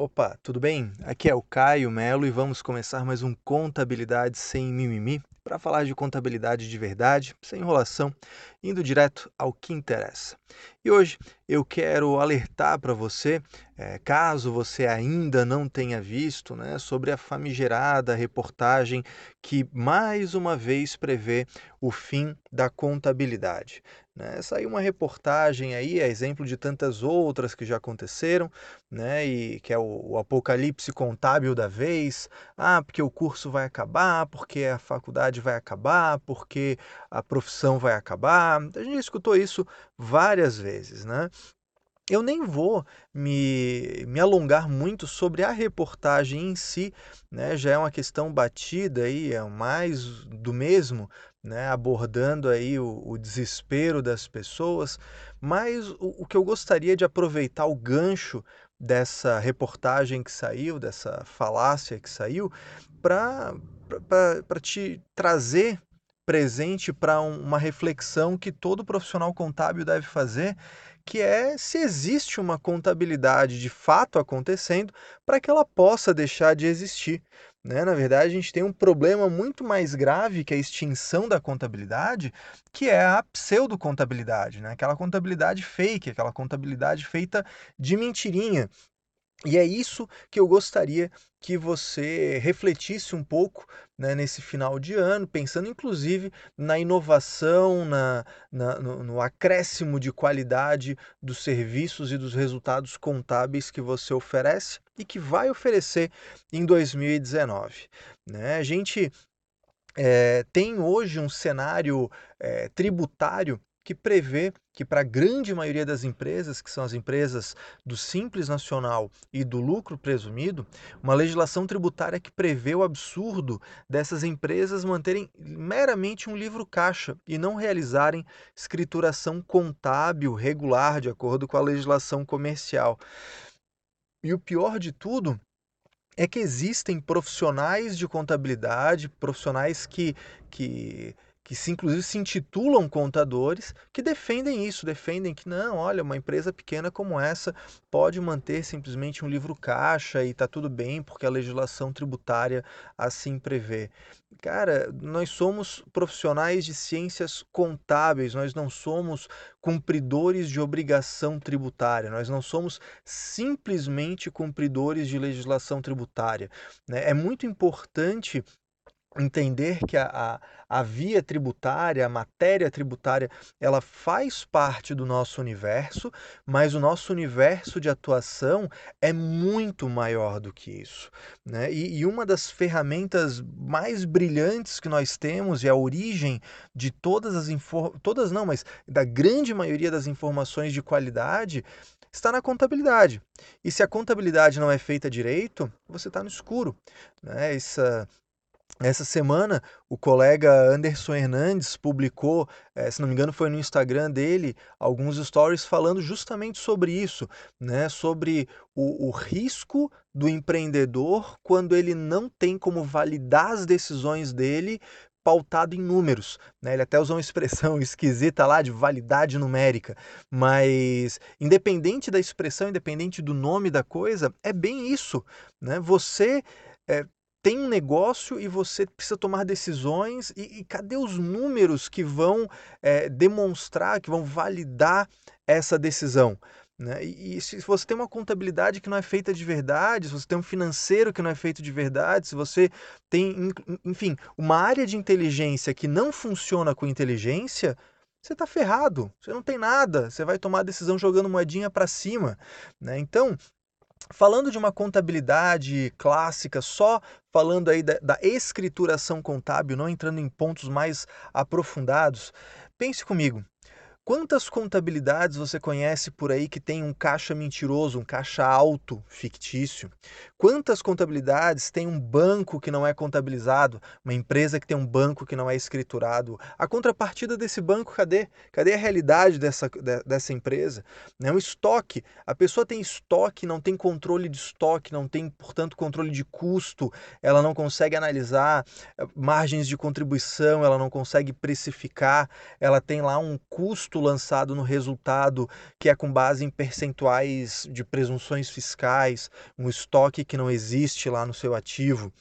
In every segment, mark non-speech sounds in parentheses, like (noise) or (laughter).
Opa, tudo bem? Aqui é o Caio Melo e vamos começar mais um Contabilidade Sem Mimimi para falar de contabilidade de verdade, sem enrolação, indo direto ao que interessa. E hoje eu quero alertar para você, é, caso você ainda não tenha visto, né, sobre a famigerada reportagem que mais uma vez prevê o fim da contabilidade. Né? Saiu uma reportagem aí, é exemplo de tantas outras que já aconteceram, né? E que é o, o apocalipse contábil da vez. Ah, porque o curso vai acabar, porque a faculdade vai acabar, porque a profissão vai acabar. A gente escutou isso várias vezes, né? Eu nem vou me, me alongar muito sobre a reportagem em si, né? Já é uma questão batida aí, é mais do mesmo, né? Abordando aí o, o desespero das pessoas, mas o, o que eu gostaria de aproveitar o gancho dessa reportagem que saiu, dessa falácia que saiu, para te trazer presente para um, uma reflexão que todo profissional contábil deve fazer que é se existe uma contabilidade de fato acontecendo para que ela possa deixar de existir. Né? Na verdade, a gente tem um problema muito mais grave que a extinção da contabilidade, que é a pseudocontabilidade, né? aquela contabilidade fake, aquela contabilidade feita de mentirinha, e é isso que eu gostaria que você refletisse um pouco né, nesse final de ano, pensando inclusive na inovação, na, na no, no, acréscimo de qualidade dos serviços e dos resultados contábeis que você oferece e que vai oferecer em 2019. Né? A gente é, tem hoje um cenário é, tributário que prevê que para a grande maioria das empresas, que são as empresas do Simples Nacional e do lucro presumido, uma legislação tributária que prevê o absurdo dessas empresas manterem meramente um livro caixa e não realizarem escrituração contábil regular de acordo com a legislação comercial. E o pior de tudo é que existem profissionais de contabilidade, profissionais que, que que se, inclusive se intitulam contadores, que defendem isso, defendem que não, olha, uma empresa pequena como essa pode manter simplesmente um livro caixa e está tudo bem, porque a legislação tributária assim prevê. Cara, nós somos profissionais de ciências contábeis, nós não somos cumpridores de obrigação tributária, nós não somos simplesmente cumpridores de legislação tributária. Né? É muito importante entender que a, a, a, via tributária, a matéria tributária, ela faz parte do nosso universo, mas o nosso universo de atuação é muito maior do que isso. Né? E, e uma das ferramentas mais brilhantes que nós temos e a origem de todas as informações, todas não, mas da grande maioria das informações de qualidade está na contabilidade. E se a contabilidade não é feita direito, você está no escuro. Né? Essa, essa semana, o colega Anderson Hernandes publicou, eh, se não me engano, foi no Instagram dele, alguns stories falando justamente sobre isso, né? sobre o, o risco do empreendedor quando ele não tem como validar as decisões dele pautado em números. Né? Ele até usou uma expressão (laughs) esquisita lá de validade numérica, mas independente da expressão, independente do nome da coisa, é bem isso. Né? Você é, tem um negócio e você precisa tomar decisões e, e cadê os números que vão é, demonstrar, que vão validar essa decisão? Né? E, e, se você tem uma contabilidade que não é feita de verdade, se você tem um financeiro que não é feito de verdade, se você tem, enfim, uma área de inteligência que não funciona com inteligência, você está ferrado, você não tem nada, você vai tomar decisão jogando moedinha para cima. Né? Então, Falando de uma contabilidade clássica, só falando aí da, da, escrituração contábil, não entrando em pontos mais aprofundados, pense comigo. Quantas contabilidades você conhece por aí que tem um caixa mentiroso, um caixa alto fictício? Quantas contabilidades tem um banco que não é contabilizado, uma empresa que tem um banco que não é escriturado? A contrapartida desse banco, cadê? Cadê a realidade dessa, dessa empresa? É um estoque. A pessoa tem estoque, não tem controle de estoque, não tem, portanto, controle de custo, ela não consegue analisar eh, margens de contribuição, ela não consegue precificar, ela tem lá um custo lançado no resultado que é com base em percentuais de presunções fiscais, um estoque que não existe lá no seu ativo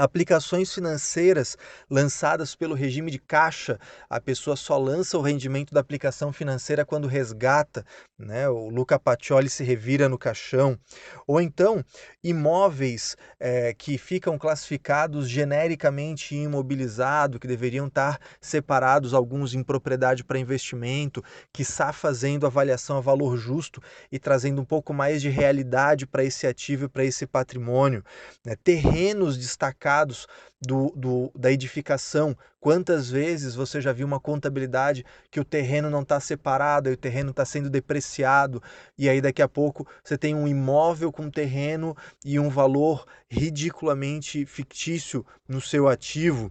aplicações financeiras lançadas pelo regime de caixa, a pessoa só lança o rendimento da aplicação financeira quando resgata, né? O Luca Pacioli se revira no caixão. Ou então, imóveis é, que ficam classificados genericamente imobilizado, que deveriam estar separados, alguns em propriedade para investimento, que está fazendo avaliação a valor justo e trazendo um pouco mais de realidade para esse ativo e para esse patrimônio. Né? Terrenos destacados mercados do, do, da edificação. Quantas vezes você já viu uma contabilidade que o terreno não está separado e o terreno está sendo depreciado, e aí daqui a pouco você tem um imóvel com terreno e um valor ridiculamente fictício no seu ativo.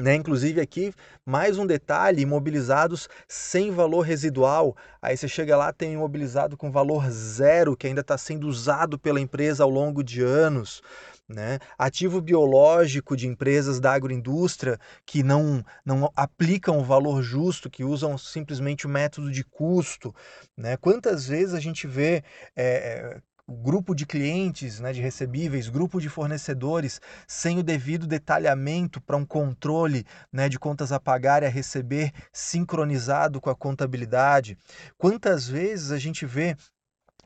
Né? Inclusive aqui, mais um detalhe, imobilizados sem valor residual. Aí você chega lá, tem imobilizado com valor zero, que ainda está sendo usado pela empresa ao longo de anos. Né? Ativo biológico de empresas da agroindústria que não, não aplicam o valor justo, que usam simplesmente o método de custo. Né? Quantas vezes a gente vê é, grupo de clientes, né, de recebíveis, grupo de fornecedores, sem o devido detalhamento para um controle né, de contas a pagar e a receber sincronizado com a contabilidade. Quantas vezes a gente vê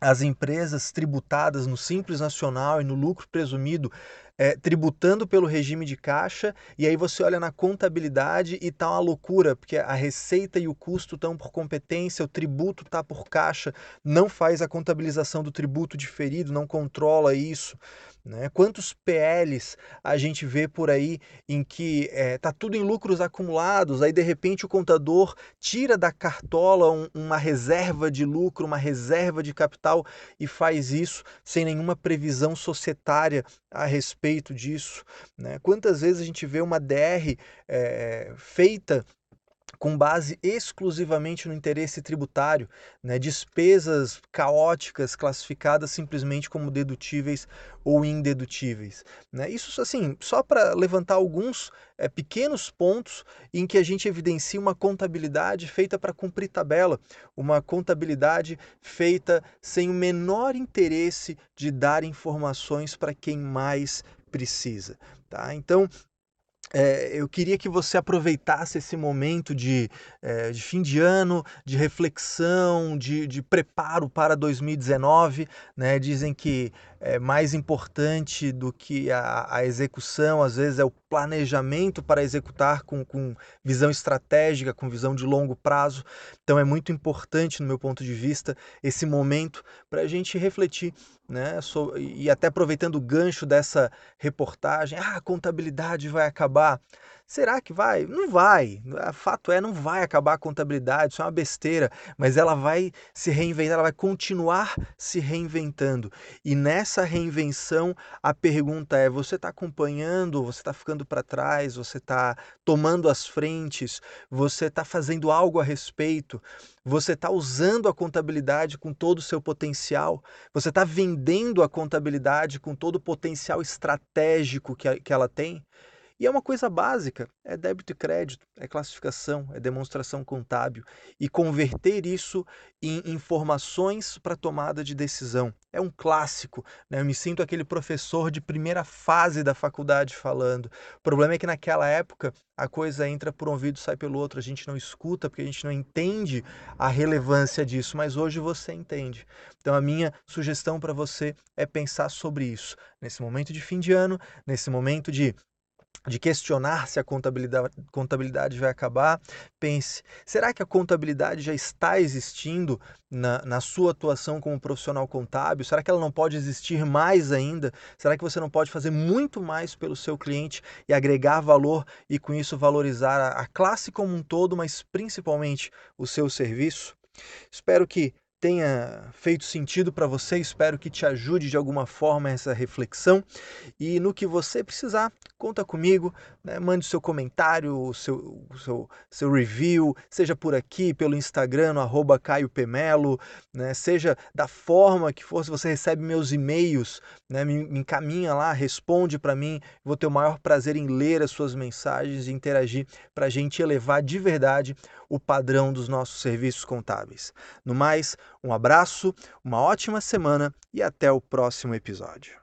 as empresas tributadas no Simples Nacional e no lucro presumido é, tributando pelo regime de caixa, e aí você olha na contabilidade e tá uma loucura, porque a receita e o custo estão por competência, o tributo está por caixa, não faz a contabilização do tributo diferido, não controla isso. Né? Quantos PLs a gente vê por aí em que está é, tá tudo em lucros acumulados, aí de repente o contador tira da cartola um, uma reserva de lucro, uma reserva de capital e faz isso sem nenhuma previsão societária a respeito disso. Né? Quantas vezes a gente vê uma DR é, feita com base exclusivamente no interesse tributário, né, despesas caóticas classificadas simplesmente como dedutíveis ou indedutíveis. Né? Isso, assim, só para levantar alguns é, pequenos pontos em que a gente evidencia uma contabilidade feita para cumprir tabela, uma contabilidade feita sem o menor interesse de dar informações para quem mais precisa. Tá? Então, é, eu queria que você aproveitasse esse momento de, é, de fim de ano, de reflexão, de, de preparo para 2019. Né? Dizem que é mais importante do que a, a, execução, às vezes, é o planejamento para executar com, com visão estratégica, com visão de longo prazo. Então, é muito importante, no meu ponto de vista, esse momento para a gente refletir. Né? e até aproveitando o gancho dessa reportagem, ah, a contabilidade vai acabar. Será que vai? Não vai. Fato é, não vai acabar a contabilidade, isso é uma besteira, mas ela vai se reinventar, ela vai continuar se reinventando. E nessa reinvenção, a pergunta é: você está acompanhando, você está ficando para trás, você está tomando as frentes, você está fazendo algo a respeito? Você está usando a contabilidade com todo o seu potencial? Você está vendendo a contabilidade com todo o potencial estratégico que, que ela tem? E é uma coisa básica, é débito e crédito, é classificação, é demonstração contábil e converter isso em informações para tomada de decisão. É um clássico, né? Eu me sinto aquele professor de primeira fase da faculdade falando. O problema é que naquela época a coisa entra por um ouvido sai pelo outro, a gente não escuta porque a gente não entende a relevância disso, mas hoje você entende. Então a minha sugestão para você é pensar sobre isso nesse momento de fim de ano, nesse momento de de questionar se a contabilidade, contabilidade vai acabar, pense: será que a contabilidade já está existindo na, na sua atuação como profissional contábil? Será que ela não pode existir mais ainda? Será que você não pode fazer muito mais pelo seu cliente e agregar valor e com isso valorizar a, a classe como um todo, mas principalmente o seu serviço? Espero que tenha feito sentido para você, espero que te ajude de alguma forma essa reflexão. E no que você precisar, conta comigo, né? mande seu comentário, seu, seu, seu review, seja por aqui, pelo Instagram, no arroba Caio Pemelo, né? seja da forma que for, se você recebe meus e-mails, né? me, me encaminha lá, responde para mim, vou ter o maior prazer em ler as suas mensagens e interagir para a gente elevar de verdade o padrão dos nossos serviços contábeis. No mais, um abraço, uma ótima semana e até o próximo episódio.